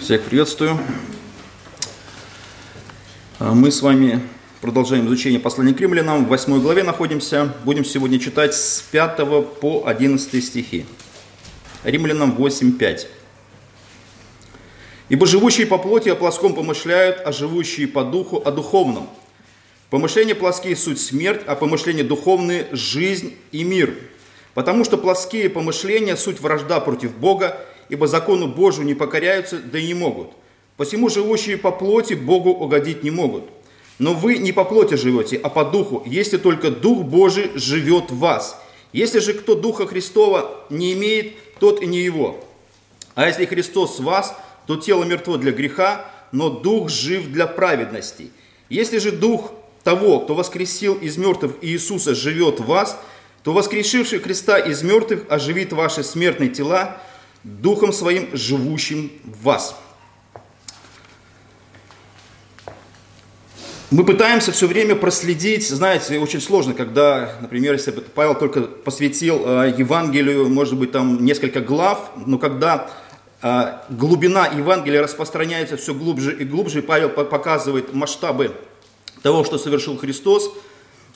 Всех приветствую. А, мы с вами продолжаем изучение послания к римлянам. В 8 главе находимся. Будем сегодня читать с 5 по 11 стихи. Римлянам 8.5. «Ибо живущие по плоти о плоском помышляют, а живущие по духу о духовном. Помышления плоские – суть смерть, а помышления духовные – жизнь и мир. Потому что плоские помышления – суть вражда против Бога, ибо закону Божию не покоряются, да и не могут. Посему живущие по плоти Богу угодить не могут. Но вы не по плоти живете, а по духу, если только Дух Божий живет в вас. Если же кто Духа Христова не имеет, тот и не его. А если Христос в вас, то тело мертво для греха, но Дух жив для праведности. Если же Дух того, кто воскресил из мертвых Иисуса, живет в вас, то воскрешивший Христа из мертвых оживит ваши смертные тела Духом Своим, живущим в вас. Мы пытаемся все время проследить, знаете, очень сложно, когда, например, если бы Павел только посвятил э, Евангелию, может быть, там несколько глав, но когда э, глубина Евангелия распространяется все глубже и глубже, Павел показывает масштабы того, что совершил Христос,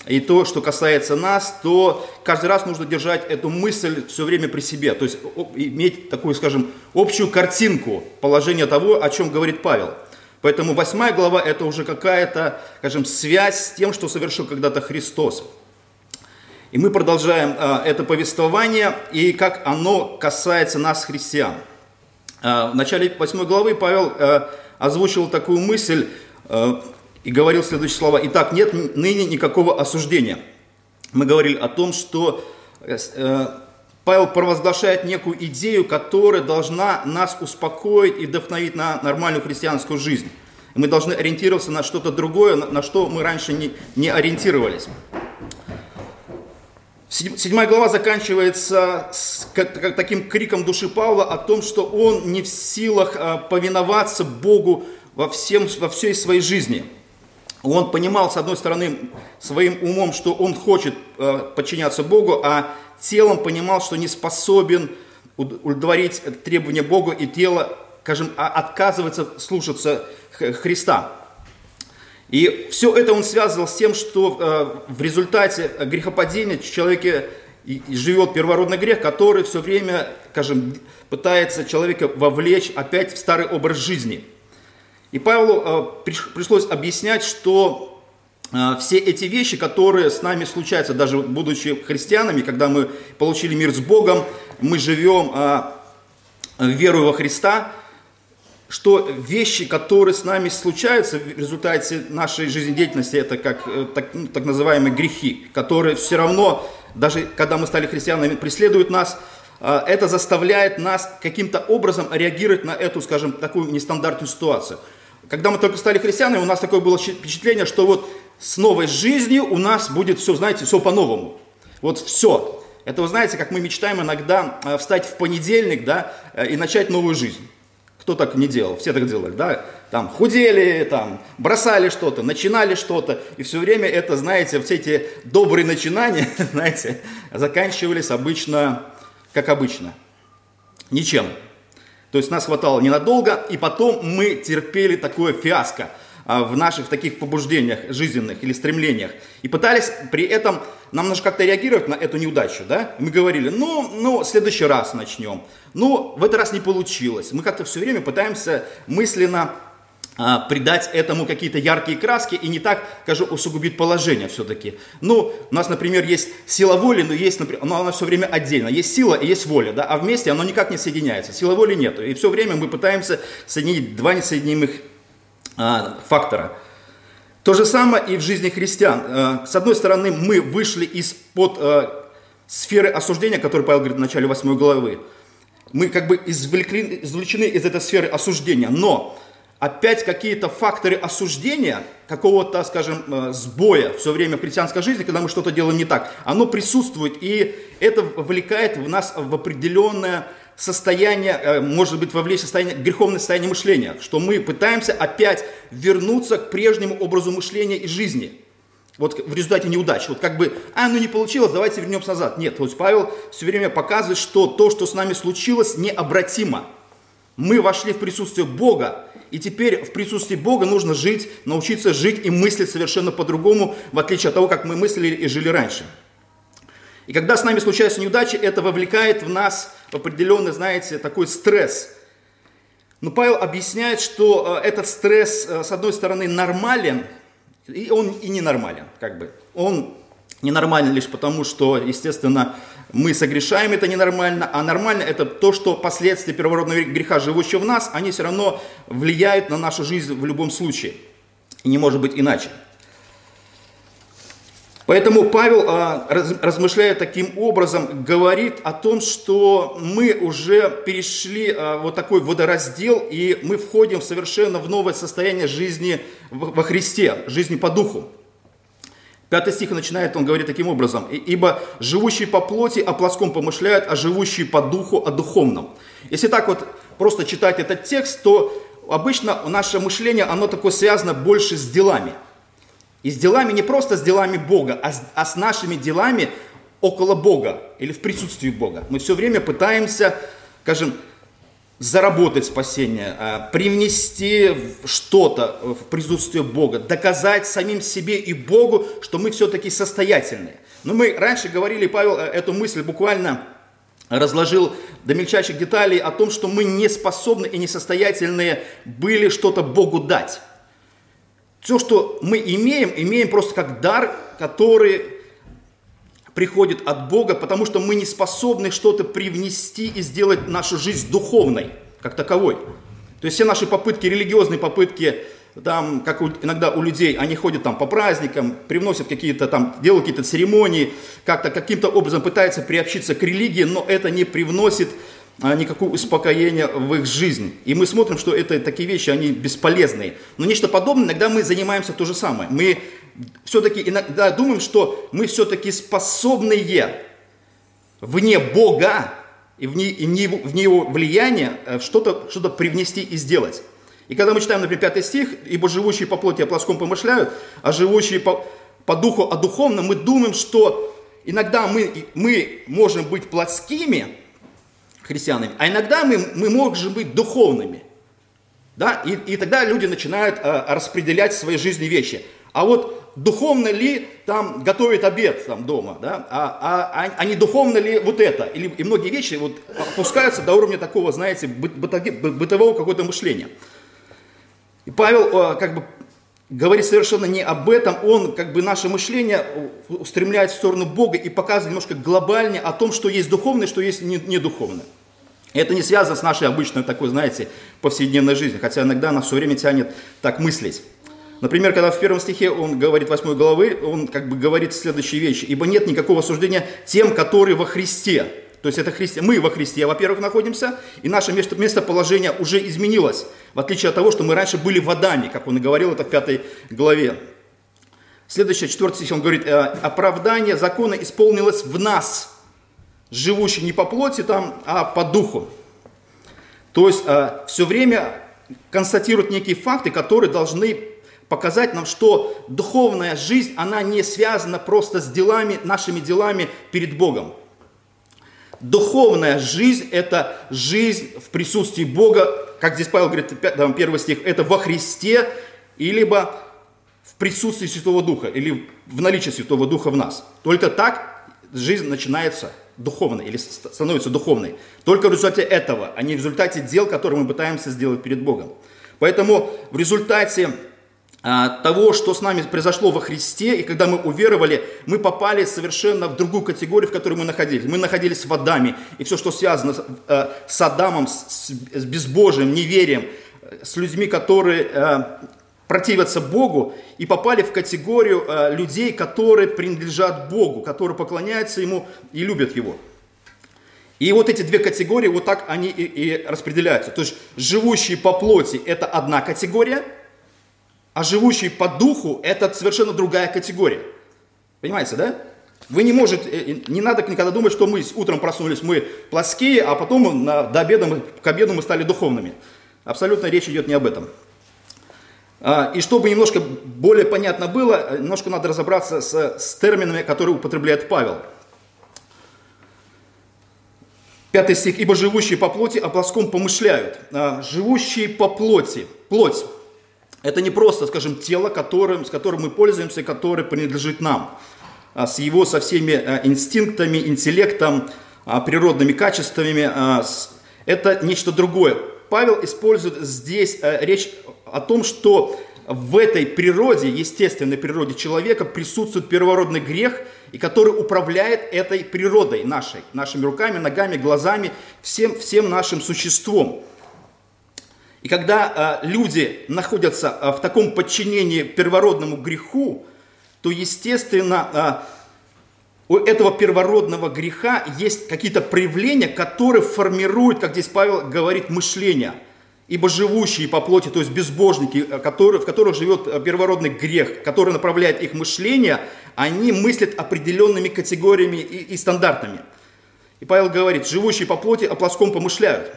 и то, что касается нас, то каждый раз нужно держать эту мысль все время при себе, то есть иметь такую, скажем, общую картинку положения того, о чем говорит Павел. Поэтому восьмая глава – это уже какая-то, скажем, связь с тем, что совершил когда-то Христос. И мы продолжаем а, это повествование, и как оно касается нас, христиан. А, в начале восьмой главы Павел а, озвучил такую мысль, и говорил следующие слова. Итак, нет ныне никакого осуждения. Мы говорили о том, что э, э, Павел провозглашает некую идею, которая должна нас успокоить и вдохновить на нормальную христианскую жизнь. Мы должны ориентироваться на что-то другое, на что мы раньше не, не ориентировались. Седьмая глава заканчивается с таким криком души Павла о том, что он не в силах э, повиноваться Богу во, всем, во всей своей жизни – он понимал, с одной стороны, своим умом, что он хочет э, подчиняться Богу, а телом понимал, что не способен удовлетворить требования Бога, и тело, скажем, а, отказывается слушаться Христа. И все это он связывал с тем, что э, в результате грехопадения в человеке живет первородный грех, который все время, скажем, пытается человека вовлечь опять в старый образ жизни – и Павлу э, пришлось объяснять, что э, все эти вещи, которые с нами случаются, даже будучи христианами, когда мы получили мир с Богом, мы живем э, верою во Христа, что вещи, которые с нами случаются в результате нашей жизнедеятельности, это как так, ну, так называемые грехи, которые все равно, даже когда мы стали христианами, преследуют нас, это заставляет нас каким-то образом реагировать на эту, скажем, такую нестандартную ситуацию – когда мы только стали христианами, у нас такое было впечатление, что вот с новой жизнью у нас будет все, знаете, все по-новому. Вот все. Это вы знаете, как мы мечтаем иногда э, встать в понедельник, да, э, и начать новую жизнь. Кто так не делал? Все так делали, да? Там худели, там бросали что-то, начинали что-то, и все время это, знаете, все эти добрые начинания, знаете, заканчивались обычно, как обычно, ничем. То есть нас хватало ненадолго, и потом мы терпели такое фиаско а, в наших таких побуждениях жизненных или стремлениях. И пытались при этом, нам нужно как-то реагировать на эту неудачу, да? Мы говорили, ну, ну, в следующий раз начнем. Ну, в этот раз не получилось. Мы как-то все время пытаемся мысленно придать этому какие-то яркие краски и не так, скажу, усугубить положение все-таки. Ну, у нас, например, есть сила воли, но есть, например, но она все время отдельно. Есть сила и есть воля, да, а вместе оно никак не соединяется. Сила воли нету. И все время мы пытаемся соединить два несоединимых а, фактора. То же самое и в жизни христиан. А, с одной стороны, мы вышли из-под а, сферы осуждения, которую Павел говорит в начале 8 главы. Мы как бы извлекли, извлечены из этой сферы осуждения, но опять какие-то факторы осуждения, какого-то, скажем, э, сбоя все время в христианской жизни, когда мы что-то делаем не так, оно присутствует, и это вовлекает в нас в определенное состояние, э, может быть, вовлечь состояние, греховное состояние мышления, что мы пытаемся опять вернуться к прежнему образу мышления и жизни. Вот в результате неудачи. Вот как бы, а, ну не получилось, давайте вернемся назад. Нет, вот Павел все время показывает, что то, что с нами случилось, необратимо. Мы вошли в присутствие Бога, и теперь в присутствии Бога нужно жить, научиться жить и мыслить совершенно по-другому, в отличие от того, как мы мыслили и жили раньше. И когда с нами случаются неудачи, это вовлекает в нас в определенный, знаете, такой стресс. Но Павел объясняет, что э, этот стресс, э, с одной стороны, нормален, и он и ненормален, как бы. Он ненормален лишь потому, что, естественно, мы согрешаем, это ненормально, а нормально это то, что последствия первородного греха, живущего в нас, они все равно влияют на нашу жизнь в любом случае. И не может быть иначе. Поэтому Павел, а, размышляя таким образом, говорит о том, что мы уже перешли а, вот такой водораздел, и мы входим совершенно в новое состояние жизни во Христе, жизни по духу. Пятый стих начинает, он говорит таким образом. «Ибо живущие по плоти о плоском помышляют, а живущие по духу о духовном». Если так вот просто читать этот текст, то обычно наше мышление, оно такое связано больше с делами. И с делами не просто с делами Бога, а с, а с нашими делами около Бога или в присутствии Бога. Мы все время пытаемся, скажем, заработать спасение, а, привнести что-то в присутствие Бога, доказать самим себе и Богу, что мы все-таки состоятельные. Но мы раньше говорили, Павел э, эту мысль буквально разложил до мельчайших деталей о том, что мы не способны и несостоятельные были что-то Богу дать. Все, что мы имеем, имеем просто как дар, который приходит от Бога, потому что мы не способны что-то привнести и сделать нашу жизнь духовной, как таковой. То есть все наши попытки, религиозные попытки, там, как иногда у людей, они ходят там по праздникам, привносят какие-то там, делают какие-то церемонии, как-то каким-то образом пытаются приобщиться к религии, но это не привносит а, никакого успокоения в их жизнь. И мы смотрим, что это такие вещи, они бесполезные. Но нечто подобное, иногда мы занимаемся то же самое. Мы все-таки иногда думаем, что мы все-таки способные вне Бога и вне, и вне его влияния э, что-то что привнести и сделать. И когда мы читаем, например, пятый стих, «Ибо живущие по плоти о плоском помышляют, а живущие по, по духу о духовном», мы думаем, что иногда мы, мы можем быть плотскими христианами, а иногда мы, мы можем быть духовными. Да? И, и тогда люди начинают э, распределять в своей жизни вещи. А вот духовно ли там готовит обед там дома, да, а, а, а, а не духовно ли вот это. Или, и многие вещи вот опускаются до уровня такого, знаете, бытового какого-то мышления. И Павел как бы говорит совершенно не об этом, он как бы наше мышление устремляет в сторону Бога и показывает немножко глобальнее о том, что есть духовное, что есть недуховное. Это не связано с нашей обычной такой, знаете, повседневной жизнью, хотя иногда нас все время тянет так мыслить. Например, когда в первом стихе он говорит 8 главы, он как бы говорит следующие вещи. «Ибо нет никакого осуждения тем, которые во Христе». То есть это христи... мы во Христе, во-первых, находимся, и наше место... местоположение уже изменилось, в отличие от того, что мы раньше были водами, как он и говорил это в пятой главе. Следующее, четвертый стих, он говорит, «Э, оправдание закона исполнилось в нас, живущий не по плоти там, а по духу. То есть э, все время констатируют некие факты, которые должны показать нам, что духовная жизнь, она не связана просто с делами, нашими делами перед Богом. Духовная жизнь – это жизнь в присутствии Бога, как здесь Павел говорит, там, первый стих, это во Христе, и либо в присутствии Святого Духа, или в наличии Святого Духа в нас. Только так жизнь начинается духовной, или становится духовной. Только в результате этого, а не в результате дел, которые мы пытаемся сделать перед Богом. Поэтому в результате того, что с нами произошло во Христе, и когда мы уверовали, мы попали совершенно в другую категорию, в которой мы находились. Мы находились в Адаме, и все, что связано с, э, Адамом, с, безбожием, неверием, с людьми, которые э, противятся Богу, и попали в категорию э, людей, которые принадлежат Богу, которые поклоняются Ему и любят Его. И вот эти две категории, вот так они и, и распределяются. То есть живущие по плоти – это одна категория – а живущий по духу – это совершенно другая категория. Понимаете, да? Вы не можете, э, не надо никогда думать, что мы утром проснулись, мы плоские, а потом на, до обеда, к обеду мы стали духовными. Абсолютно речь идет не об этом. А, и чтобы немножко более понятно было, немножко надо разобраться с, с терминами, которые употребляет Павел. Пятый стих. «Ибо живущие по плоти о плоском помышляют». А, живущие по плоти. Плоть. Это не просто, скажем, тело, которым, с которым мы пользуемся, которое принадлежит нам. А, с его, со всеми а, инстинктами, интеллектом, а, природными качествами. А, это нечто другое. Павел использует здесь а, речь о том, что в этой природе, естественной природе человека присутствует первородный грех, и который управляет этой природой нашей, нашими руками, ногами, глазами, всем, всем нашим существом. И когда э, люди находятся э, в таком подчинении первородному греху, то, естественно, э, у этого первородного греха есть какие-то проявления, которые формируют, как здесь Павел говорит, мышление – Ибо живущие по плоти, то есть безбожники, которые, в которых живет первородный грех, который направляет их мышление, они мыслят определенными категориями и, и стандартами. И Павел говорит, живущие по плоти о плоском помышляют.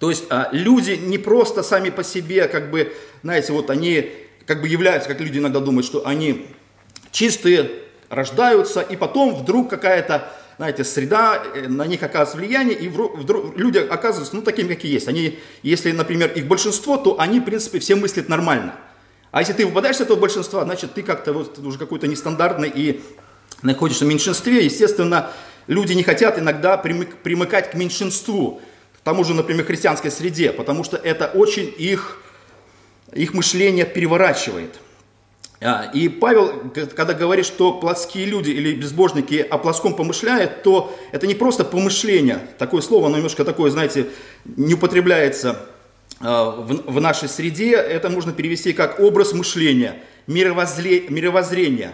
То есть а, люди не просто сами по себе, как бы, знаете, вот они как бы являются, как люди иногда думают, что они чистые, рождаются, и потом вдруг какая-то знаете, среда э, на них оказывает влияние, и вдруг люди оказываются, ну, такими, какие есть. Они, если, например, их большинство, то они, в принципе, все мыслят нормально. А если ты выпадаешь с этого большинства, значит, ты как-то вот уже какой-то нестандартный и находишься в меньшинстве. Естественно, люди не хотят иногда примыкать к меньшинству, к тому же, например, христианской среде, потому что это очень их, их мышление переворачивает – а, и Павел, когда говорит, что плотские люди или безбожники о плоском помышляют, то это не просто помышление. Такое слово, оно немножко такое, знаете, не употребляется а, в нашей среде. Это можно перевести как образ мышления, мировоззрение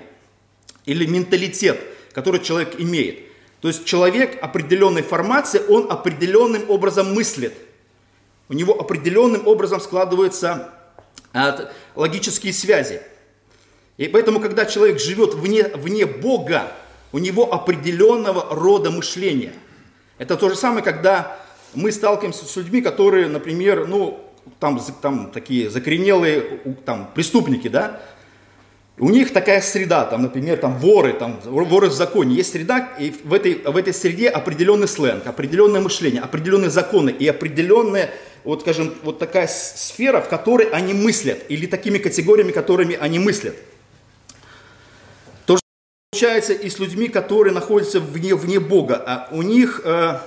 или менталитет, который человек имеет. То есть человек определенной формации, он определенным образом мыслит. У него определенным образом складываются а, логические связи. И поэтому, когда человек живет вне, вне Бога, у него определенного рода мышления. Это то же самое, когда мы сталкиваемся с людьми, которые, например, ну, там, там такие закоренелые там, преступники, да, у них такая среда, там, например, там воры, там, воры в законе. Есть среда, и в этой, в этой среде определенный сленг, определенное мышление, определенные законы и определенная, вот, скажем, вот такая сфера, в которой они мыслят, или такими категориями, которыми они мыслят получается и с людьми, которые находятся вне, вне Бога. А у них э,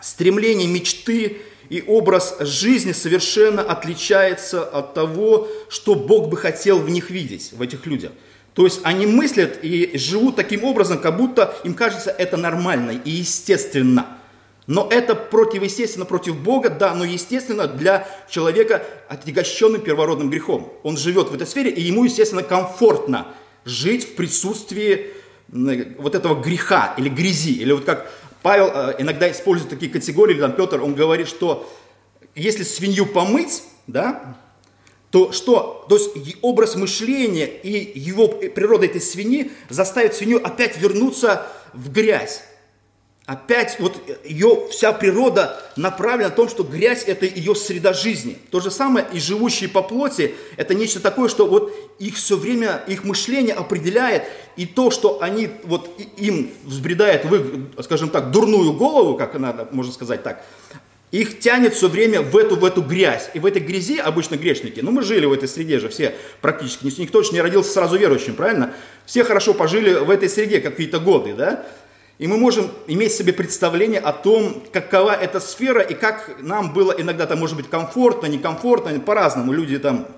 стремление, мечты и образ жизни совершенно отличается от того, что Бог бы хотел в них видеть, в этих людях. То есть они мыслят и живут таким образом, как будто им кажется это нормально и естественно. Но это противоестественно против Бога, да, но естественно для человека, отягощенным первородным грехом. Он живет в этой сфере, и ему, естественно, комфортно жить в присутствии вот этого греха или грязи. Или вот как Павел э, иногда использует такие категории, или там Петр, он говорит, что если свинью помыть, да, то что? То есть образ мышления и его природа этой свиньи заставит свинью опять вернуться в грязь. Опять вот ее вся природа направлена на том, что грязь это ее среда жизни. То же самое и живущие по плоти, это нечто такое, что вот их все время, их мышление определяет, и то, что они, вот им взбредает в их, скажем так, дурную голову, как надо, можно сказать так, их тянет все время в эту, в эту грязь. И в этой грязи обычно грешники, ну мы жили в этой среде же все практически, никто же не родился сразу верующим, правильно? Все хорошо пожили в этой среде какие-то годы, да? И мы можем иметь себе представление о том, какова эта сфера и как нам было иногда там может быть комфортно, некомфортно, по-разному люди там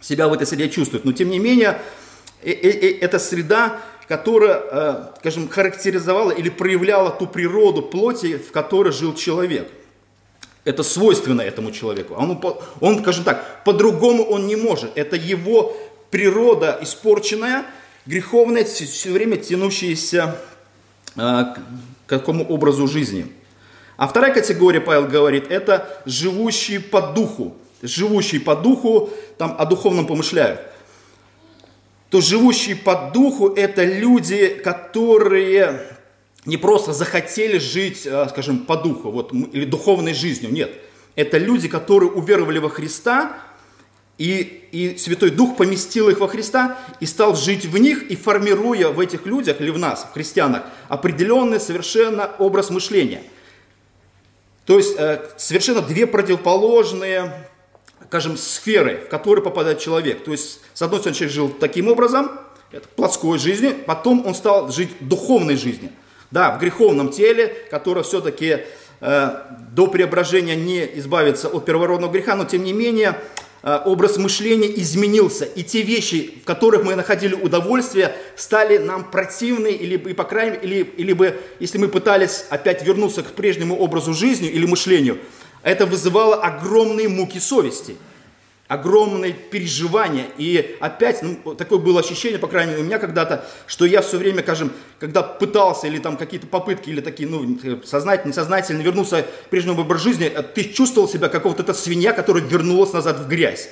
себя в этой среде чувствуют. Но тем не менее, э, э, э, это среда, которая, скажем, характеризовала или проявляла ту природу плоти, в которой жил человек. Это свойственно этому человеку. Он, он скажем так, по-другому он не может. Это его природа испорченная, греховная, все время тянущаяся к какому образу жизни. А вторая категория, Павел говорит, это живущие по духу. Живущие по духу, там о духовном помышляют. То живущие по духу это люди, которые не просто захотели жить, скажем, по духу, вот, или духовной жизнью, нет. Это люди, которые уверовали во Христа, и, и Святой Дух поместил их во Христа и стал жить в них, и формируя в этих людях или в нас, в христианах, определенный совершенно образ мышления. То есть э, совершенно две противоположные, скажем, сферы, в которые попадает человек. То есть, с одной стороны, человек жил таким образом, это плотской жизни, потом он стал жить духовной жизнью. Да, в греховном теле, которое все-таки э, до преображения не избавится от первородного греха, но тем не менее образ мышления изменился, и те вещи, в которых мы находили удовольствие, стали нам противны, или, и по крайней или, или бы, если мы пытались опять вернуться к прежнему образу жизни или мышлению, это вызывало огромные муки совести – огромные переживания. И опять, ну, такое было ощущение, по крайней мере, у меня когда-то, что я все время, скажем, когда пытался, или там какие-то попытки, или такие, ну, сознательно, несознательно вернуться к прежнему образу жизни, э, ты чувствовал себя, как вот эта свинья, которая вернулась назад в грязь.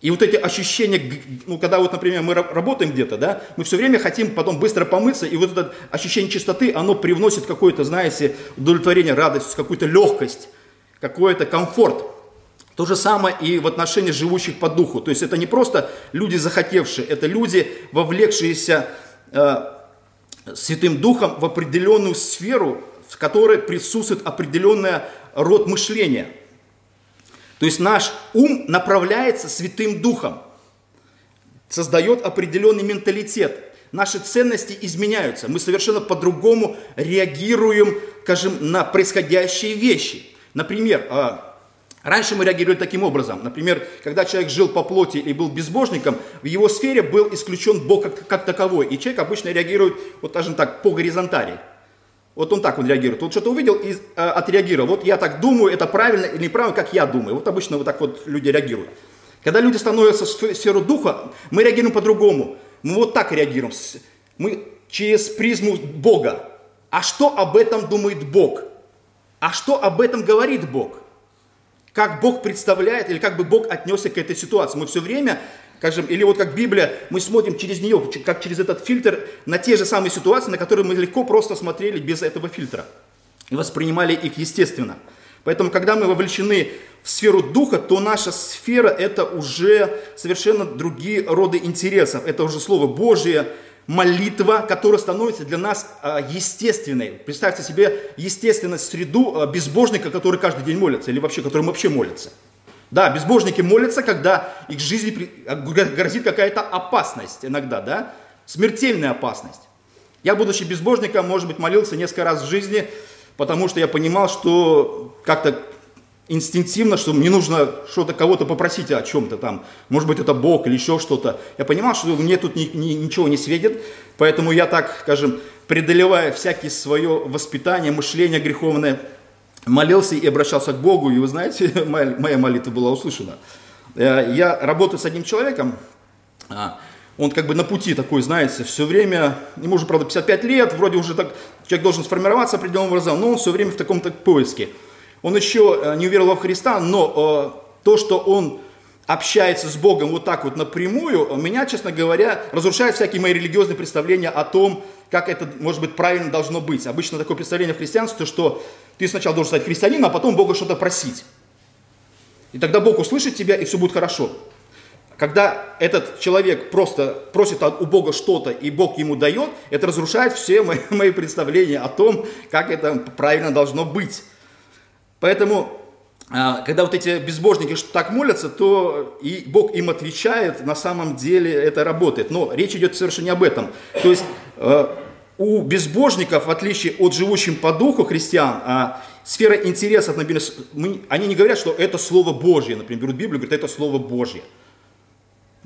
И вот эти ощущения, ну, когда вот, например, мы работаем где-то, да, мы все время хотим потом быстро помыться, и вот это ощущение чистоты, оно привносит какое-то, знаете, удовлетворение, радость, какую-то легкость, какой-то комфорт. То же самое и в отношении живущих по духу. То есть это не просто люди захотевшие, это люди, вовлекшиеся э, Святым Духом в определенную сферу, в которой присутствует определенный род мышления. То есть наш ум направляется Святым Духом, создает определенный менталитет. Наши ценности изменяются. Мы совершенно по-другому реагируем, скажем, на происходящие вещи. Например, э, Раньше мы реагировали таким образом. Например, когда человек жил по плоти и был безбожником, в его сфере был исключен Бог как, как таковой. И человек обычно реагирует, вот скажем так, по горизонтали. Вот он так вот реагирует. Вот что-то увидел и э, отреагировал. Вот я так думаю, это правильно или неправильно, как я думаю. Вот обычно вот так вот люди реагируют. Когда люди становятся в сферу духа, мы реагируем по-другому. Мы вот так реагируем. Мы через призму Бога. А что об этом думает Бог? А что об этом говорит Бог? Как Бог представляет или как бы Бог отнесся к этой ситуации. Мы все время, скажем, или вот как Библия, мы смотрим через нее, как через этот фильтр на те же самые ситуации, на которые мы легко просто смотрели без этого фильтра и воспринимали их естественно. Поэтому, когда мы вовлечены в сферу духа, то наша сфера это уже совершенно другие роды интересов. Это уже Слово Божие, молитва, которая становится для нас а, естественной. Представьте себе естественную среду а, безбожника, который каждый день молится, или вообще, которым вообще молится. Да, безбожники молятся, когда их жизни а, грозит какая-то опасность иногда, да, смертельная опасность. Я, будучи безбожником, может быть, молился несколько раз в жизни, потому что я понимал, что как-то инстинктивно, что мне нужно что-то кого-то попросить о чем-то там. Может быть, это Бог или еще что-то. Я понимал, что мне тут ни, ни, ничего не светит, поэтому я так, скажем, преодолевая всякие свое воспитание, мышление греховное, молился и обращался к Богу, и вы знаете, моя, моя молитва была услышана. Э, я работаю с одним человеком, а, он как бы на пути такой, знаете, все время, ему уже, правда, 55 лет, вроде уже так, человек должен сформироваться определенным образом, но он все время в таком-то поиске он еще э, не уверовал в Христа, но э, то, что он общается с Богом вот так вот напрямую, меня, честно говоря, разрушает всякие мои религиозные представления о том, как это, может быть, правильно должно быть. Обычно такое представление в христианстве, что ты сначала должен стать христианином, а потом Бога что-то просить. И тогда Бог услышит тебя, и все будет хорошо. Когда этот человек просто просит у Бога что-то, и Бог ему дает, это разрушает все мои, мои представления о том, как это правильно должно быть. Поэтому, а, когда вот эти безбожники так молятся, то и Бог им отвечает, на самом деле это работает. Но речь идет совершенно не об этом. То есть а, у безбожников, в отличие от живущих по духу христиан, а, сфера интересов, например, они не говорят, что это Слово Божье, например, берут Библию, говорят, это Слово Божье.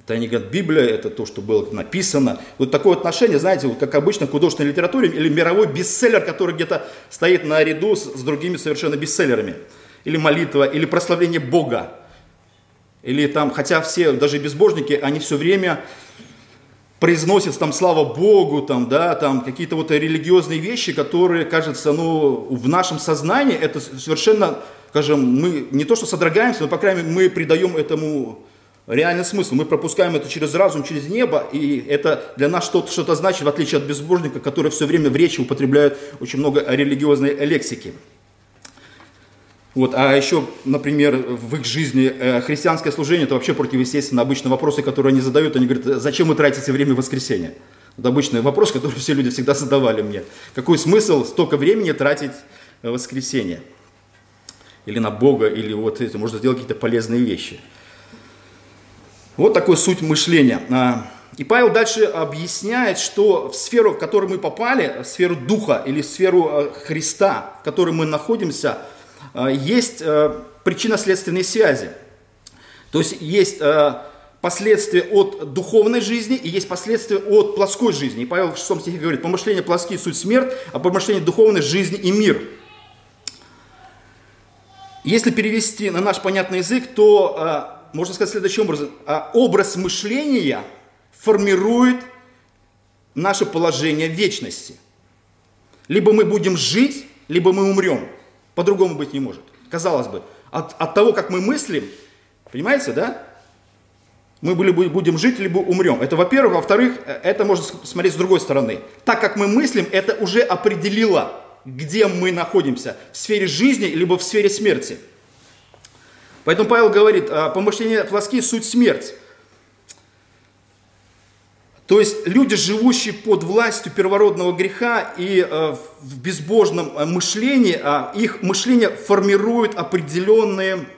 Это они говорят, Библия – это то, что было написано. Вот такое отношение, знаете, вот как обычно в художественной литературе или мировой бестселлер, который где-то стоит наряду с, с другими совершенно бестселлерами. Или молитва, или прославление Бога. Или там, хотя все, даже безбожники, они все время произносят там слава Богу, там, да, там какие-то вот религиозные вещи, которые, кажется, ну, в нашем сознании это совершенно, скажем, мы не то что содрогаемся, но, по крайней мере, мы придаем этому реальный смысл. Мы пропускаем это через разум, через небо, и это для нас что-то что значит, в отличие от безбожника, который все время в речи употребляет очень много религиозной лексики. Вот, а еще, например, в их жизни э, христианское служение это вообще противоестественно. Обычно вопросы, которые они задают, они говорят, зачем вы тратите время в воскресенье? Это обычный вопрос, который все люди всегда задавали мне. Какой смысл столько времени тратить в воскресенье? или на Бога, или вот это, можно сделать какие-то полезные вещи. Вот такой суть мышления. А, и Павел дальше объясняет, что в сферу, в которую мы попали, в сферу Духа или в сферу э, Христа, в которой мы находимся, э, есть э, причинно-следственные связи. То есть есть последствия от духовной жизни и есть последствия от плоской жизни. И Павел в 6 стихе говорит, помышления плоские – суть смерть, а помышления духовной – жизнь и мир. Если перевести на наш понятный язык, то можно сказать следующим образом. Образ мышления – формирует наше положение вечности. Либо мы будем жить, либо мы умрем. По-другому быть не может. Казалось бы, от, от того, как мы мыслим, понимаете, да? Мы были, будем жить, либо умрем. Это во-первых. Во-вторых, это можно смотреть с другой стороны. Так как мы мыслим, это уже определило, где мы находимся. В сфере жизни, либо в сфере смерти. Поэтому Павел говорит, «А, помышления плоские – суть смерть. То есть люди, живущие под властью первородного греха и э, в безбожном э, мышлении, э, их мышление формирует определенные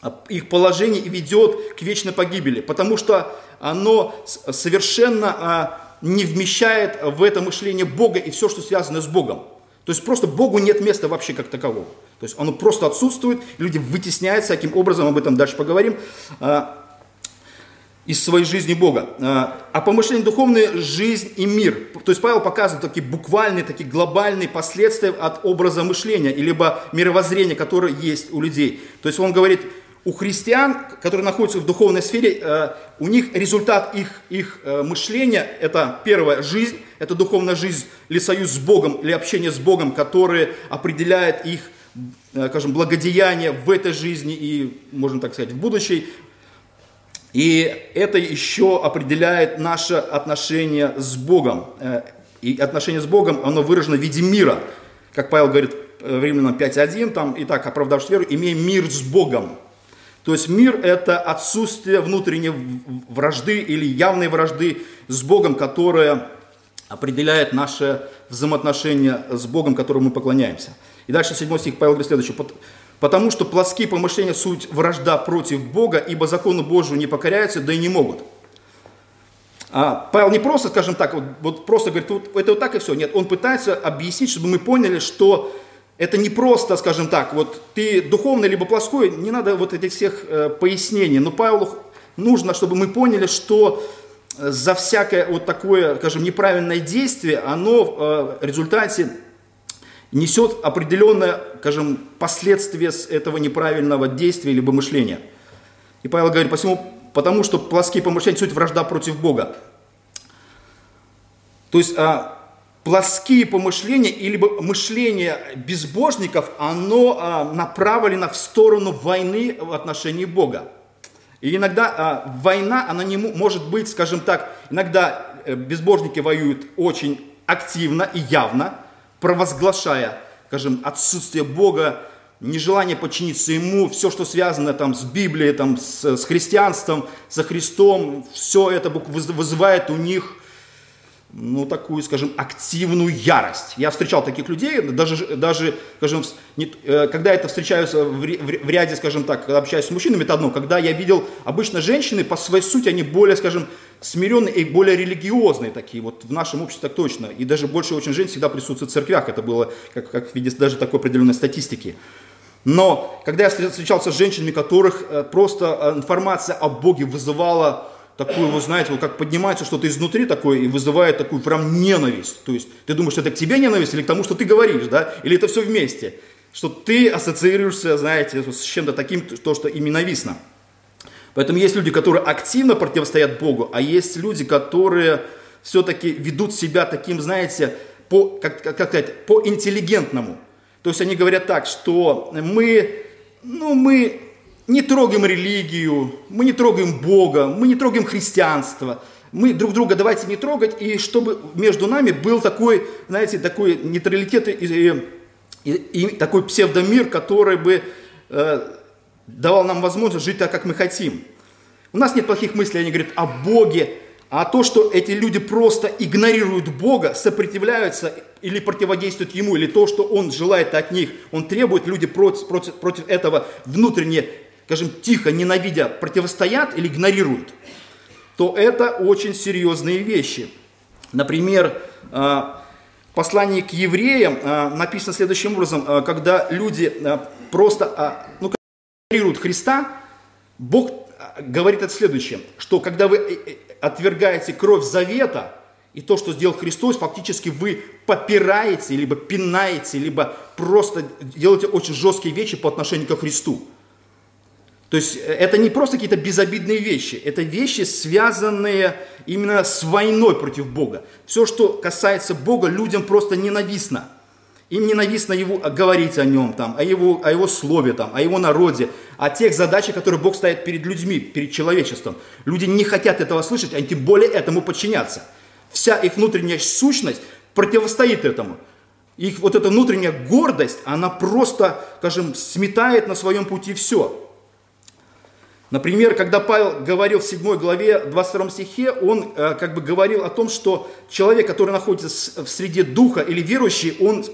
э, их положение и ведет к вечной погибели, потому что оно совершенно не вмещает в это мышление Бога и все, что связано с Богом. То есть просто Богу нет места вообще как такового. То есть оно просто отсутствует, люди вытесняются, каким образом, об этом дальше поговорим. Э, из своей жизни Бога. А, а помышление духовное – жизнь и мир. То есть Павел показывает такие буквальные, такие глобальные последствия от образа мышления, либо мировоззрения, которое есть у людей. То есть он говорит, у христиан, которые находятся в духовной сфере, а, у них результат их, их а, мышления – это первое – жизнь, это духовная жизнь или союз с Богом, или общение с Богом, которое определяет их скажем, благодеяние в этой жизни и, можно так сказать, в будущей, и это еще определяет наше отношение с Богом. Э, и отношение с Богом, оно выражено в виде мира. Как Павел говорит в Римлянам 5.1, там, итак, оправдавшись веру, имеем мир с Богом. То есть мир – это отсутствие внутренней вражды или явной вражды с Богом, которая определяет наше взаимоотношение с Богом, которому мы поклоняемся. И дальше 7 стих Павел говорит следующее. Потому что плоские помышления – суть вражда против Бога, ибо закону Божию не покоряются, да и не могут. А Павел не просто, скажем так, вот, вот просто говорит, вот, это вот так и все. Нет, он пытается объяснить, чтобы мы поняли, что это не просто, скажем так, вот ты духовный либо плоской, не надо вот этих всех э, пояснений. Но Павлу нужно, чтобы мы поняли, что э, за всякое вот такое, скажем, неправильное действие, оно э, в результате несет определенное, скажем, последствие с этого неправильного действия либо мышления. И Павел говорит, посему, потому что плоские помышления – суть вражда против Бога. То есть а, плоские помышления или мышление безбожников, оно а, направлено в сторону войны в отношении Бога. И иногда а, война, она не может быть, скажем так, иногда э, безбожники воюют очень активно и явно, провозглашая, скажем, отсутствие Бога, нежелание подчиниться Ему, все, что связано там, с Библией, там, с, с христианством, со Христом, все это вызывает у них ну, такую, скажем, активную ярость. Я встречал таких людей, даже, даже скажем, не, э, когда это встречаюсь в, в, в ряде, скажем так, когда общаюсь с мужчинами, это одно. Когда я видел, обычно женщины по своей сути, они более, скажем, смиренные и более религиозные такие, вот в нашем обществе так точно. И даже больше очень женщин всегда присутствует в церквях, это было как, как в даже такой определенной статистики. Но когда я встречался с женщинами, которых э, просто э, информация о Боге вызывала такую, вы знаете, вот как поднимается что-то изнутри такое и вызывает такую прям ненависть. То есть ты думаешь, это к тебе ненависть или к тому, что ты говоришь, да? Или это все вместе? Что ты ассоциируешься, знаете, с чем-то таким, то, что им ненавистно. Поэтому есть люди, которые активно противостоят Богу, а есть люди, которые все-таки ведут себя таким, знаете, по, как, как сказать, по интеллигентному. То есть они говорят так, что мы, ну, мы не трогаем религию, мы не трогаем Бога, мы не трогаем христианство. Мы друг друга давайте не трогать, и чтобы между нами был такой, знаете, такой нейтралитет и, и, и, и такой псевдомир, который бы э, давал нам возможность жить так, как мы хотим. У нас нет плохих мыслей, они говорят о Боге, А то, что эти люди просто игнорируют Бога, сопротивляются или противодействуют Ему, или то, что Он желает от них, Он требует, люди против, против, против этого внутренне, скажем, тихо, ненавидя, противостоят или игнорируют, то это очень серьезные вещи. Например, э, в послании к евреям э, написано следующим образом, э, когда люди просто ну, игнорируют Христа, Бог говорит это следующее, что когда вы отвергаете кровь завета и то, что сделал Христос, фактически вы попираете, либо пинаете, либо просто делаете очень жесткие вещи по отношению к Христу. То есть э, это не просто какие-то безобидные вещи, это вещи, связанные именно с войной против Бога. Все, что касается Бога, людям просто ненавистно. Им ненавистно его, говорить о нем, там, о, его, о его слове, там, о его народе, о тех задачах, которые Бог ставит перед людьми, перед человечеством. Люди не хотят этого слышать, они тем более этому подчиняться. Вся их внутренняя сущность противостоит этому. Их вот эта внутренняя гордость, она просто, скажем, сметает на своем пути все. Например, когда Павел говорил в 7 главе 22 стихе, он э, как бы говорил о том, что человек, который находится в среде духа или верующий, он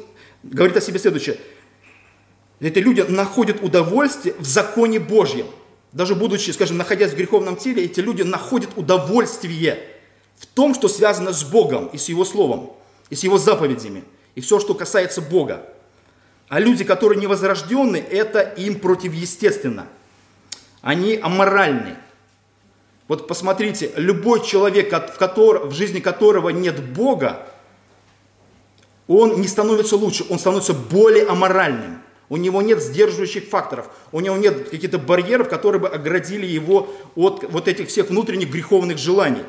говорит о себе следующее. Эти люди находят удовольствие в законе Божьем. Даже будучи, скажем, находясь в греховном теле, эти люди находят удовольствие в том, что связано с Богом и с Его Словом, и с Его заповедями, и все, что касается Бога. А люди, которые невозрожденные, это им противоестественно. Они аморальны. Вот посмотрите, любой человек, в, котором, в жизни которого нет Бога, он не становится лучше, он становится более аморальным. У него нет сдерживающих факторов, у него нет каких-то барьеров, которые бы оградили его от вот этих всех внутренних греховных желаний.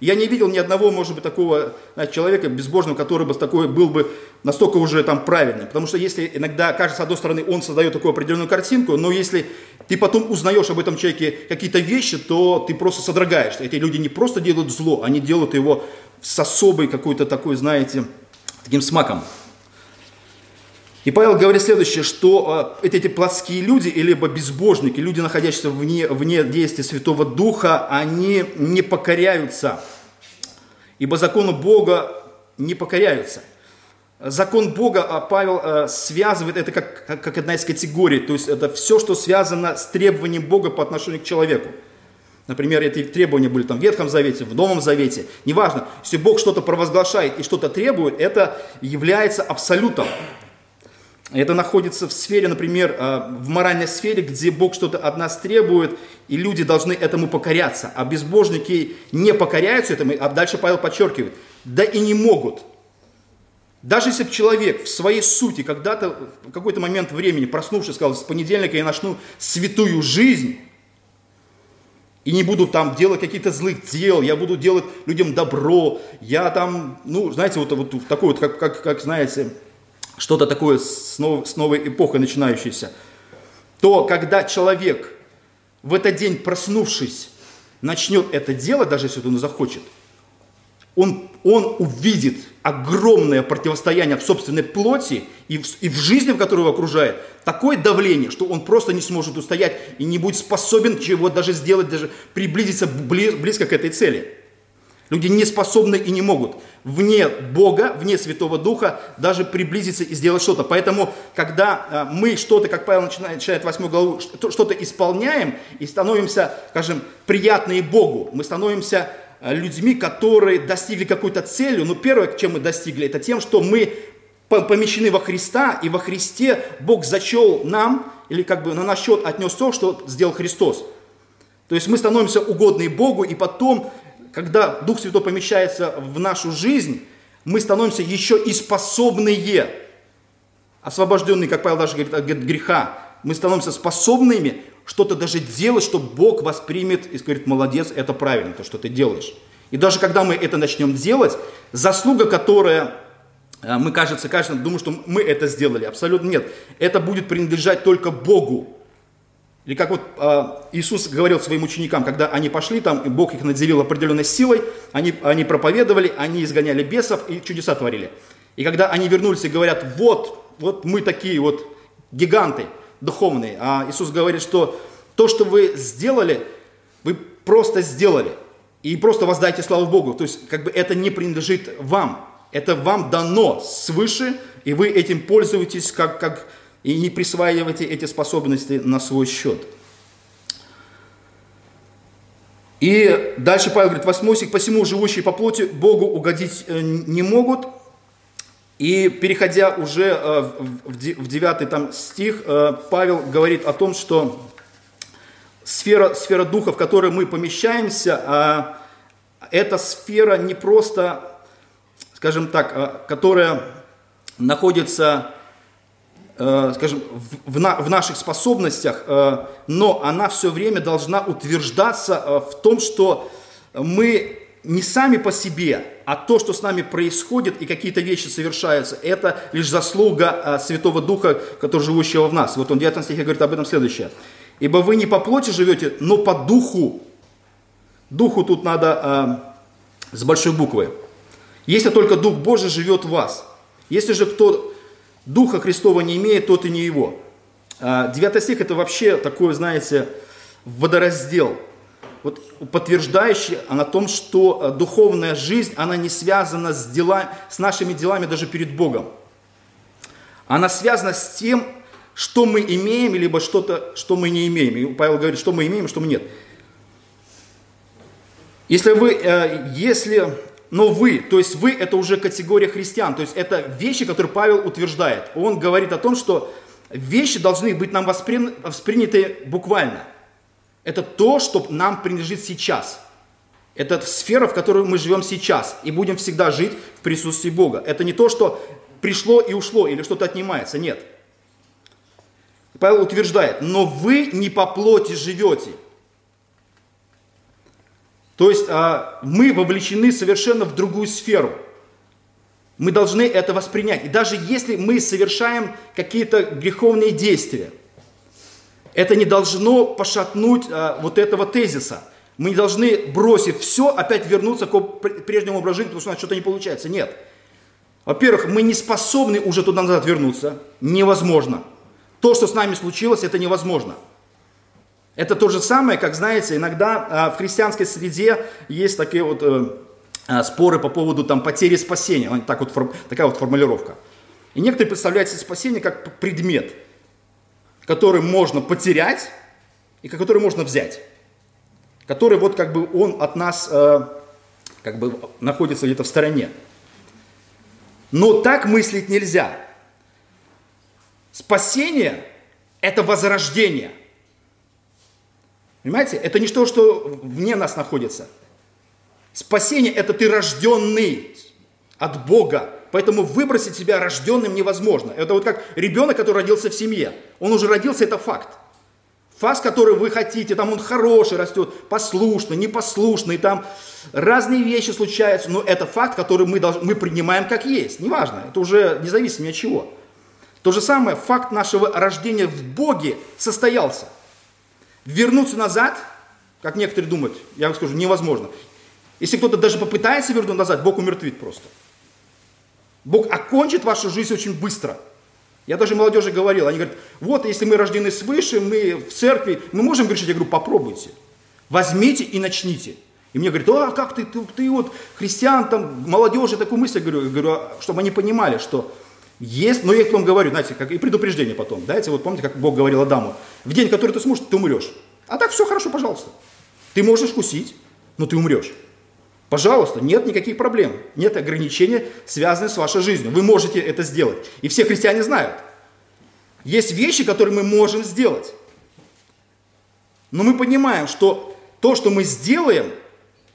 Я не видел ни одного, может быть, такого знаете, человека безбожного, который бы такой был бы настолько уже там правильным. Потому что если иногда кажется, с одной стороны, он создает такую определенную картинку, но если ты потом узнаешь об этом человеке какие-то вещи, то ты просто содрогаешься. Эти люди не просто делают зло, они делают его с особой какой-то такой, знаете, таким смаком. И Павел говорит следующее, что э, эти плотские люди, либо безбожники, люди, находящиеся вне, вне действия Святого Духа, они не покоряются, ибо закону Бога не покоряются. Закон Бога а Павел э, связывает это как, как, как одна из категорий, то есть это все, что связано с требованием Бога по отношению к человеку. Например, эти требования были там в Ветхом Завете, в Новом Завете. Неважно, если Бог что-то провозглашает и что-то требует, это является абсолютом. Это находится в сфере, например, э, в моральной сфере, где Бог что-то от нас требует, и люди должны этому покоряться. А безбожники не покоряются этому, а дальше Павел подчеркивает, да и не могут. Даже если бы человек в своей сути когда-то, в какой-то момент времени, проснувшись, сказал, с понедельника я начну святую жизнь, и не буду там делать каких-то злых дел, я буду делать людям добро, я там, ну, знаете, вот, вот такой вот, как, как, как знаете, что-то такое с, нов, с новой эпохой начинающейся, то когда человек в этот день, проснувшись, начнет это делать, даже если он захочет, он, он увидит огромное противостояние в собственной плоти и в, и в жизни, в которой его окружает, такое давление, что он просто не сможет устоять и не будет способен чего даже сделать, даже приблизиться близко к этой цели. Люди не способны и не могут вне Бога, вне Святого Духа даже приблизиться и сделать что-то. Поэтому, когда а, мы что-то, как Павел начинает, начинает 8 главу, что-то исполняем и становимся, скажем, приятные Богу, мы становимся людьми, которые достигли какой-то цели. Но первое, чем мы достигли, это тем, что мы помещены во Христа, и во Христе Бог зачел нам, или как бы на наш счет отнес то, что сделал Христос. То есть мы становимся угодны Богу, и потом когда Дух Святой помещается в нашу жизнь, мы становимся еще и способные, освобожденные, как Павел даже говорит, от греха, мы становимся способными что-то даже делать, что Бог воспримет и скажет, молодец, это правильно, то, что ты делаешь. И даже когда мы это начнем делать, заслуга, которая э, мы, кажется, кажется, думаем, что мы это сделали. Абсолютно нет. Это будет принадлежать только Богу. Или как вот э, Иисус говорил своим ученикам, когда они пошли там, и Бог их наделил определенной силой, они, они проповедовали, они изгоняли бесов и чудеса творили. И когда они вернулись и говорят, вот, вот мы такие вот гиганты духовные, а Иисус говорит, что то, что вы сделали, вы просто сделали. и просто воздайте славу Богу. То есть, как бы это не принадлежит вам. Это вам дано свыше, и вы этим пользуетесь, как, как, и не присваиваете эти способности на свой счет. И дальше Павел говорит, 8 стих, посему живущие по плоти Богу угодить э, не могут. И переходя уже э, в 9 там, стих, э, Павел говорит о том, что сфера, сфера духа, в которой мы помещаемся, а эта сфера не просто, скажем так, которая находится Э, скажем, в, на, в наших способностях, но она все время должна утверждаться в том, что мы не сами по себе, а то, что с нами происходит и какие-то вещи совершаются, это лишь заслуга Святого Духа, который живущего в нас. Вот он в 19 стихе говорит об этом следующее. «Ибо вы не по плоти живете, но по духу». Духу тут надо э, с большой буквы. Если только Дух Божий живет в вас. Если же кто Духа Христова не имеет, тот и не его. А, девятый стих это вообще такой, знаете, водораздел, вот, подтверждающий о том, что а, духовная жизнь, она не связана с, дела, с нашими делами даже перед Богом. Она связана с тем, что мы имеем, либо что-то, что мы не имеем. И Павел говорит, что мы имеем, что мы нет. Если вы, э, если но вы, то есть вы это уже категория христиан, то есть это вещи, которые Павел утверждает. Он говорит о том, что вещи должны быть нам воспри... восприняты буквально. Это то, что нам принадлежит сейчас. Это сфера, в которой мы живем сейчас и будем всегда жить в присутствии Бога. Это не то, что пришло и ушло или что-то отнимается. Нет. Павел утверждает, но вы не по плоти живете, то есть а, мы вовлечены совершенно в другую сферу. Мы должны это воспринять. И даже если мы совершаем какие-то греховные действия, это не должно пошатнуть а, вот этого тезиса. Мы не должны, бросив все, опять вернуться к прежнему образу жизни, потому что у нас что-то не получается. Нет. Во-первых, мы не способны уже туда-назад вернуться. Невозможно. То, что с нами случилось, это невозможно. Это то же самое, как, знаете, иногда а, в христианской среде есть такие вот э, споры по поводу там, потери спасения. Так вот, такая вот формулировка. И некоторые представляют себе спасение как предмет, который можно потерять и который можно взять. Который вот как бы он от нас э, как бы находится где-то в стороне. Но так мыслить нельзя. Спасение – это возрождение – Понимаете? Это не то, что вне нас находится. Спасение – это ты рожденный от Бога. Поэтому выбросить себя рожденным невозможно. Это вот как ребенок, который родился в семье. Он уже родился, это факт. Фас, который вы хотите, там он хороший растет, послушный, непослушный, там разные вещи случаются, но это факт, который мы, должны, мы принимаем как есть. Неважно, это уже независимо от чего. То же самое, факт нашего рождения в Боге состоялся. Вернуться назад, как некоторые думают, я вам скажу, невозможно. Если кто-то даже попытается вернуть назад, Бог умертвит просто. Бог окончит вашу жизнь очень быстро. Я даже молодежи говорил, они говорят, вот если мы рождены свыше, мы в церкви, мы можем грешить? Я говорю, попробуйте. Возьмите и начните. И мне говорят, а как ты, ты, ты вот христиан, там, молодежи, такую мысль, я говорю, я говорю, «А чтобы они понимали, что есть, но я вам говорю, знаете, как и предупреждение потом. Знаете, вот помните, как Бог говорил Адаму, в день, который ты сможешь, ты умрешь. А так все хорошо, пожалуйста. Ты можешь кусить, но ты умрешь. Пожалуйста, нет никаких проблем, нет ограничений, связанных с вашей жизнью. Вы можете это сделать. И все христиане знают. Есть вещи, которые мы можем сделать. Но мы понимаем, что то, что мы сделаем,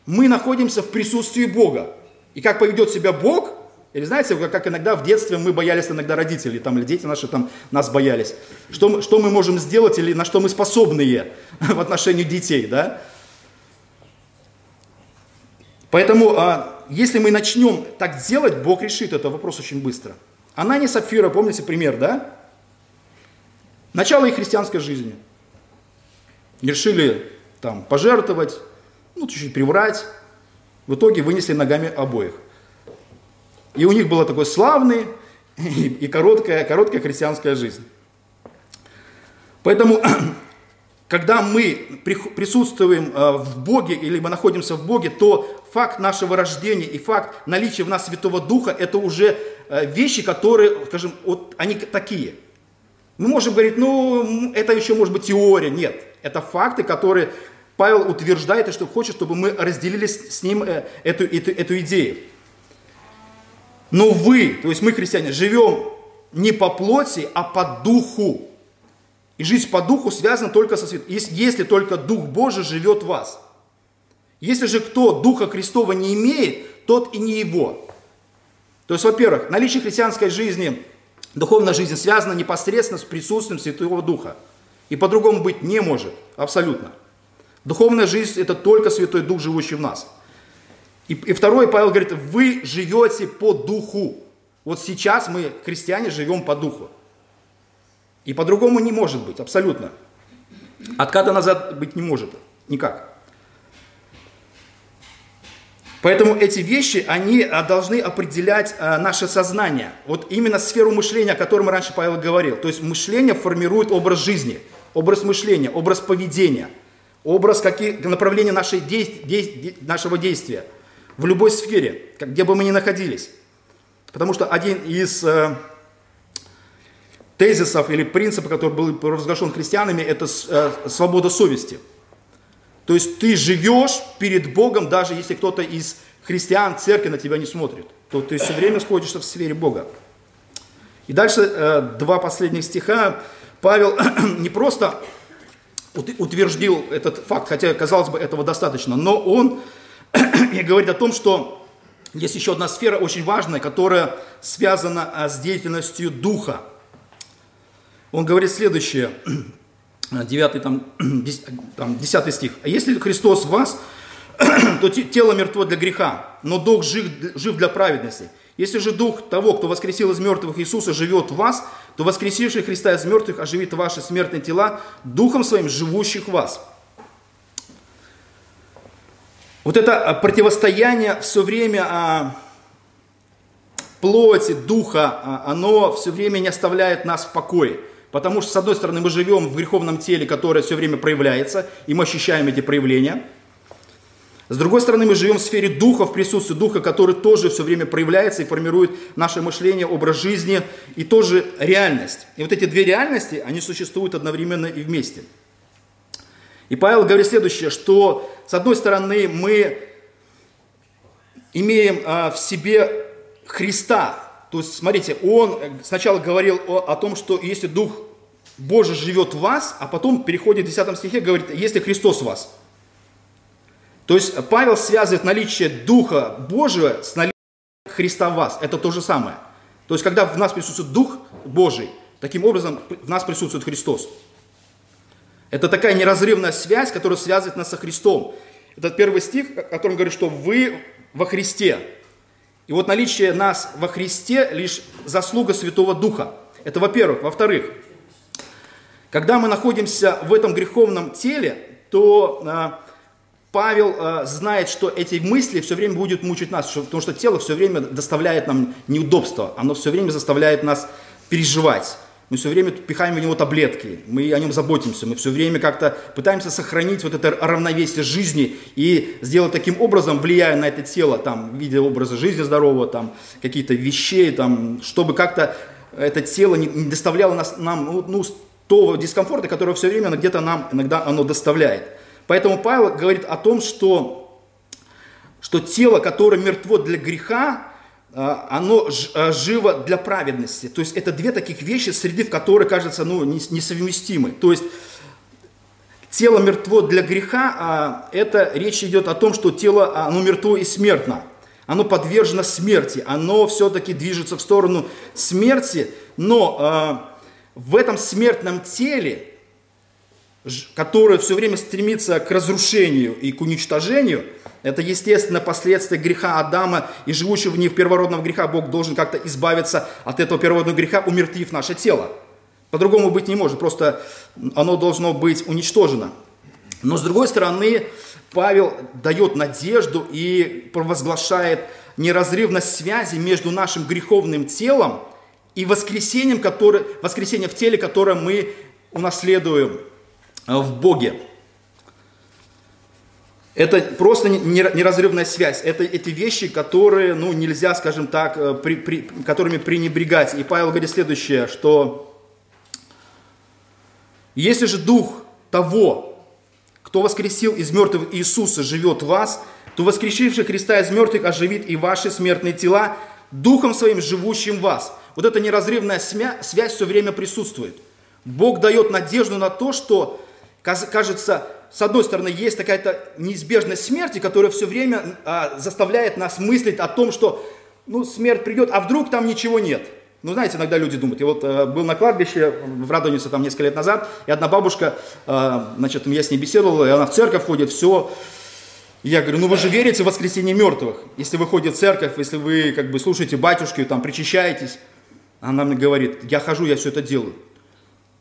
мы находимся в присутствии Бога. И как поведет себя Бог, или знаете, как иногда в детстве мы боялись иногда родителей, там, или дети наши там, нас боялись. Что что мы можем сделать или на что мы способные в отношении детей, да? Поэтому, а, если мы начнем так делать, Бог решит этот вопрос очень быстро. Она не Сапфира, помните пример, да? Начало их христианской жизни. Решили там пожертвовать, ну, чуть-чуть приврать. В итоге вынесли ногами обоих. И у них была такой славный и, короткая, короткая христианская жизнь. Поэтому когда мы присутствуем э, в Боге или мы находимся в Боге, то факт нашего рождения и факт наличия в нас Святого Духа – это уже э, вещи, которые, скажем, вот они такие. Мы можем говорить, ну, это еще может быть теория. Нет, это факты, которые Павел утверждает, и что хочет, чтобы мы разделили с ним э, эту, эту, эту идею. Но вы, то есть мы, христиане, живем не по плоти, а по духу. И жизнь по духу связана только со святым. Если только Дух Божий живет в вас. Если же кто Духа Христова не имеет, тот и не его. То есть, во-первых, наличие христианской жизни, духовной жизни связано непосредственно с присутствием Святого Духа. И по-другому быть не может, абсолютно. Духовная жизнь – это только Святой Дух, живущий в нас. И, и второе, Павел говорит, вы живете по Духу. Вот сейчас мы, христиане, живем по Духу. И по-другому не может быть, абсолютно. Отката назад быть не может, никак. Поэтому эти вещи, они а, должны определять а, наше сознание. Вот именно сферу мышления, о котором раньше Павел говорил. То есть мышление формирует образ жизни, образ мышления, образ поведения, образ каких, направления нашей действ, нашего действия в любой сфере, где бы мы ни находились. Потому что один из э, тезисов или принципов, который был провозглашен христианами, это э, свобода совести. То есть ты живешь перед Богом, даже если кто-то из христиан, церкви на тебя не смотрит, то ты все время сходишься в сфере Бога. И дальше э, два последних стиха. Павел не просто утвердил этот факт, хотя, казалось бы, этого достаточно, но он говорит о том, что есть еще одна сфера очень важная, которая связана э, с деятельностью Духа. Он говорит следующее, 9, там, 10, там, 10 стих. «А если Христос в вас, то тело мертво для греха, но Дух жив, жив для праведности. Если же Дух того, кто воскресил из мертвых Иисуса, живет в вас, то воскресивший Христа из мертвых оживит ваши смертные тела Духом Своим, живущих в вас». Вот это а, противостояние все время а, плоти, духа, а, оно все время не оставляет нас в покое. Потому что, с одной стороны, мы живем в греховном теле, которое все время проявляется, и мы ощущаем эти проявления. С другой стороны, мы живем в сфере духа, в присутствии духа, который тоже все время проявляется и формирует наше мышление, образ жизни и тоже реальность. И вот эти две реальности, они существуют одновременно и вместе. И Павел говорит следующее, что с одной стороны мы имеем а, в себе Христа, то есть, смотрите, он сначала говорил о, о том, что если Дух Божий живет в вас, а потом переходит в 10 стихе, говорит, если Христос в вас. То есть Павел связывает наличие Духа Божьего с наличием Христа в вас. Это то же самое. То есть, когда в нас присутствует Дух Божий, таким образом в нас присутствует Христос. Это такая неразрывная связь, которая связывает нас со Христом. Это первый стих, о котором говорит, что вы во Христе. И вот наличие нас во Христе лишь заслуга Святого Духа. Это во-первых. Во-вторых, когда мы находимся в этом греховном теле, то а, Павел а, знает, что эти мысли все время будут мучить нас, потому что тело все время доставляет нам неудобства, оно все время заставляет нас переживать. Мы все время пихаем в него таблетки, мы о нем заботимся, мы все время как-то пытаемся сохранить вот это равновесие жизни и сделать таким образом, влияя на это тело, там, в виде образа жизни здорового, там, какие-то вещей, там, чтобы как-то это тело не, доставляло нас, нам ну, ну, того дискомфорта, который все время где-то нам иногда оно доставляет. Поэтому Павел говорит о том, что, что тело, которое мертво для греха, оно а, живо для праведности. То есть это две таких вещи, среди которых, кажется, ну, несовместимы. То есть тело мертво для греха, а это речь идет о том, что тело, оно мертво и смертно. Оно подвержено смерти, оно все-таки движется в сторону смерти, но а, в этом смертном теле, которое все время стремится к разрушению и к уничтожению – это, естественно, последствия греха Адама и живущего в них первородного греха. Бог должен как-то избавиться от этого первородного греха, умертвив наше тело. По-другому быть не может, просто оно должно быть уничтожено. Но с другой стороны, Павел дает надежду и провозглашает неразрывность связи между нашим греховным телом и воскресением, который, воскресением в теле, которое мы унаследуем в Боге. Это просто неразрывная связь. Это эти вещи, которые ну, нельзя, скажем так, э, при, при, которыми пренебрегать. И Павел говорит следующее, что если же дух того, кто воскресил из мертвых Иисуса, живет в вас, то воскресивший Христа из мертвых оживит и ваши смертные тела духом своим, живущим в вас. Вот эта неразрывная связь все время присутствует. Бог дает надежду на то, что, кажется, с одной стороны, есть какая-то неизбежность смерти, которая все время а, заставляет нас мыслить о том, что ну, смерть придет, а вдруг там ничего нет. Ну, знаете, иногда люди думают. Я вот э, был на кладбище в Радонице там несколько лет назад, и одна бабушка, э, значит, я с ней беседовал, и она в церковь ходит, все. Я говорю, ну вы же верите в воскресение мертвых, если вы ходите в церковь, если вы как бы слушаете батюшки, там причащаетесь. Она мне говорит, я хожу, я все это делаю.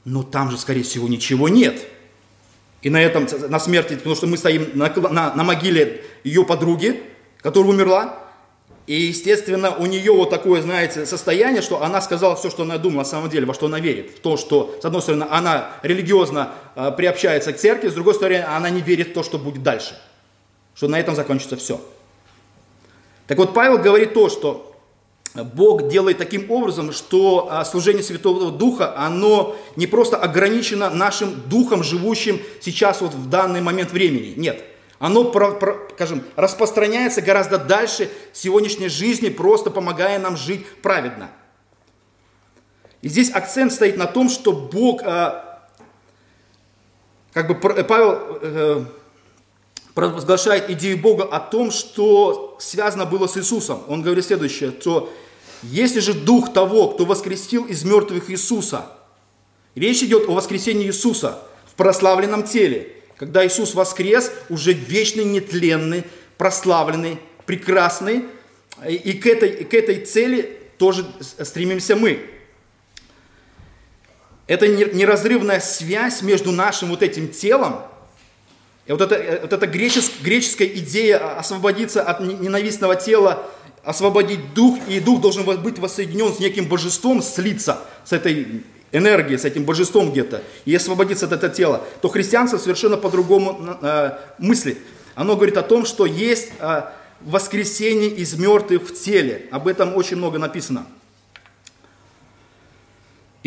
Но там же, скорее всего, ничего нет. И на этом, на смерти, потому что мы стоим на, на, на могиле ее подруги, которая умерла, и, естественно, у нее вот такое, знаете, состояние, что она сказала все, что она думала на самом деле, во что она верит. В то, что, с одной стороны, она религиозно э, приобщается к церкви, с другой стороны, она не верит в то, что будет дальше. Что на этом закончится все. Так вот, Павел говорит то, что Бог делает таким образом, что а, служение Святого Духа, оно не просто ограничено нашим Духом, живущим сейчас вот в данный момент времени. Нет. Оно, скажем, распространяется гораздо дальше сегодняшней жизни, просто помогая нам жить праведно. И здесь акцент стоит на том, что Бог, а, как бы Павел э, провозглашает идею Бога о том, что связано было с Иисусом. Он говорит следующее, что если же дух того, кто воскресил из мертвых Иисуса, речь идет о воскресении Иисуса в прославленном теле, когда Иисус воскрес, уже вечный, нетленный, прославленный, прекрасный, и к этой, к этой цели тоже стремимся мы. Это неразрывная связь между нашим вот этим телом и вот эта, вот эта греческая, греческая идея освободиться от ненавистного тела, освободить дух, и дух должен быть воссоединен с неким божеством, слиться с этой энергией, с этим божеством где-то, и освободиться от этого тела, то христианство совершенно по-другому э, мыслит. Оно говорит о том, что есть э, воскресение из мертвых в теле. Об этом очень много написано.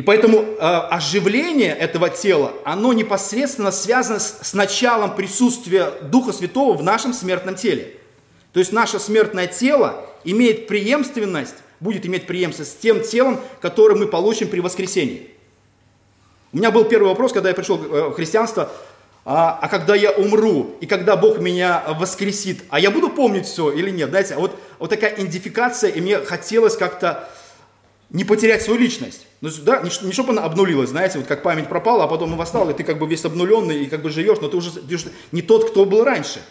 И поэтому э, оживление этого тела, оно непосредственно связано с, с началом присутствия Духа Святого в нашем смертном теле. То есть наше смертное тело имеет преемственность, будет иметь преемственность с тем телом, которое мы получим при воскресении. У меня был первый вопрос, когда я пришел э, в христианство, а, а когда я умру, и когда Бог меня воскресит, а я буду помнить все или нет? Знаете, вот, вот такая идентификация, и мне хотелось как-то не потерять свою личность. Ну, да, не, не чтобы она обнулилась, знаете, вот как память пропала, а потом восстал, и ты как бы весь обнуленный, и как бы живешь, но ты уже, ты уже не тот, кто был раньше.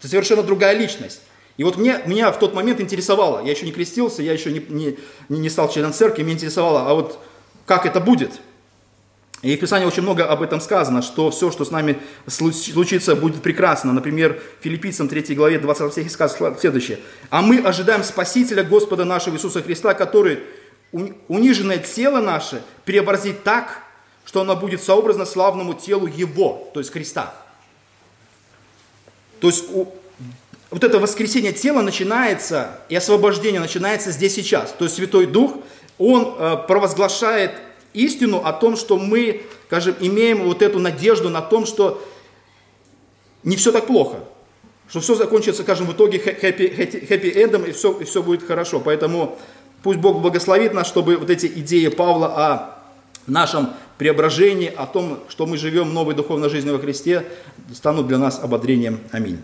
Ты совершенно другая личность. И вот мне, меня в тот момент интересовало, я еще не крестился, я еще не, не, не стал членом церкви, меня интересовало, а вот как это будет? И в Писании очень много об этом сказано, что все, что с нами случится, будет прекрасно. Например, Филиппийцам 3 главе 20 стихе сказано следующее. «А мы ожидаем Спасителя Господа нашего Иисуса Христа, который униженное тело наше преобразит так, что оно будет сообразно славному телу Его, то есть Христа». То есть вот это воскресение тела начинается, и освобождение начинается здесь сейчас. То есть Святой Дух, Он э, провозглашает истину о том, что мы, скажем, имеем вот эту надежду на том, что не все так плохо, что все закончится, скажем, в итоге хэппи-эндом, и все, и все будет хорошо. Поэтому пусть Бог благословит нас, чтобы вот эти идеи Павла о нашем преображении, о том, что мы живем новой духовной жизнью во Христе, станут для нас ободрением. Аминь.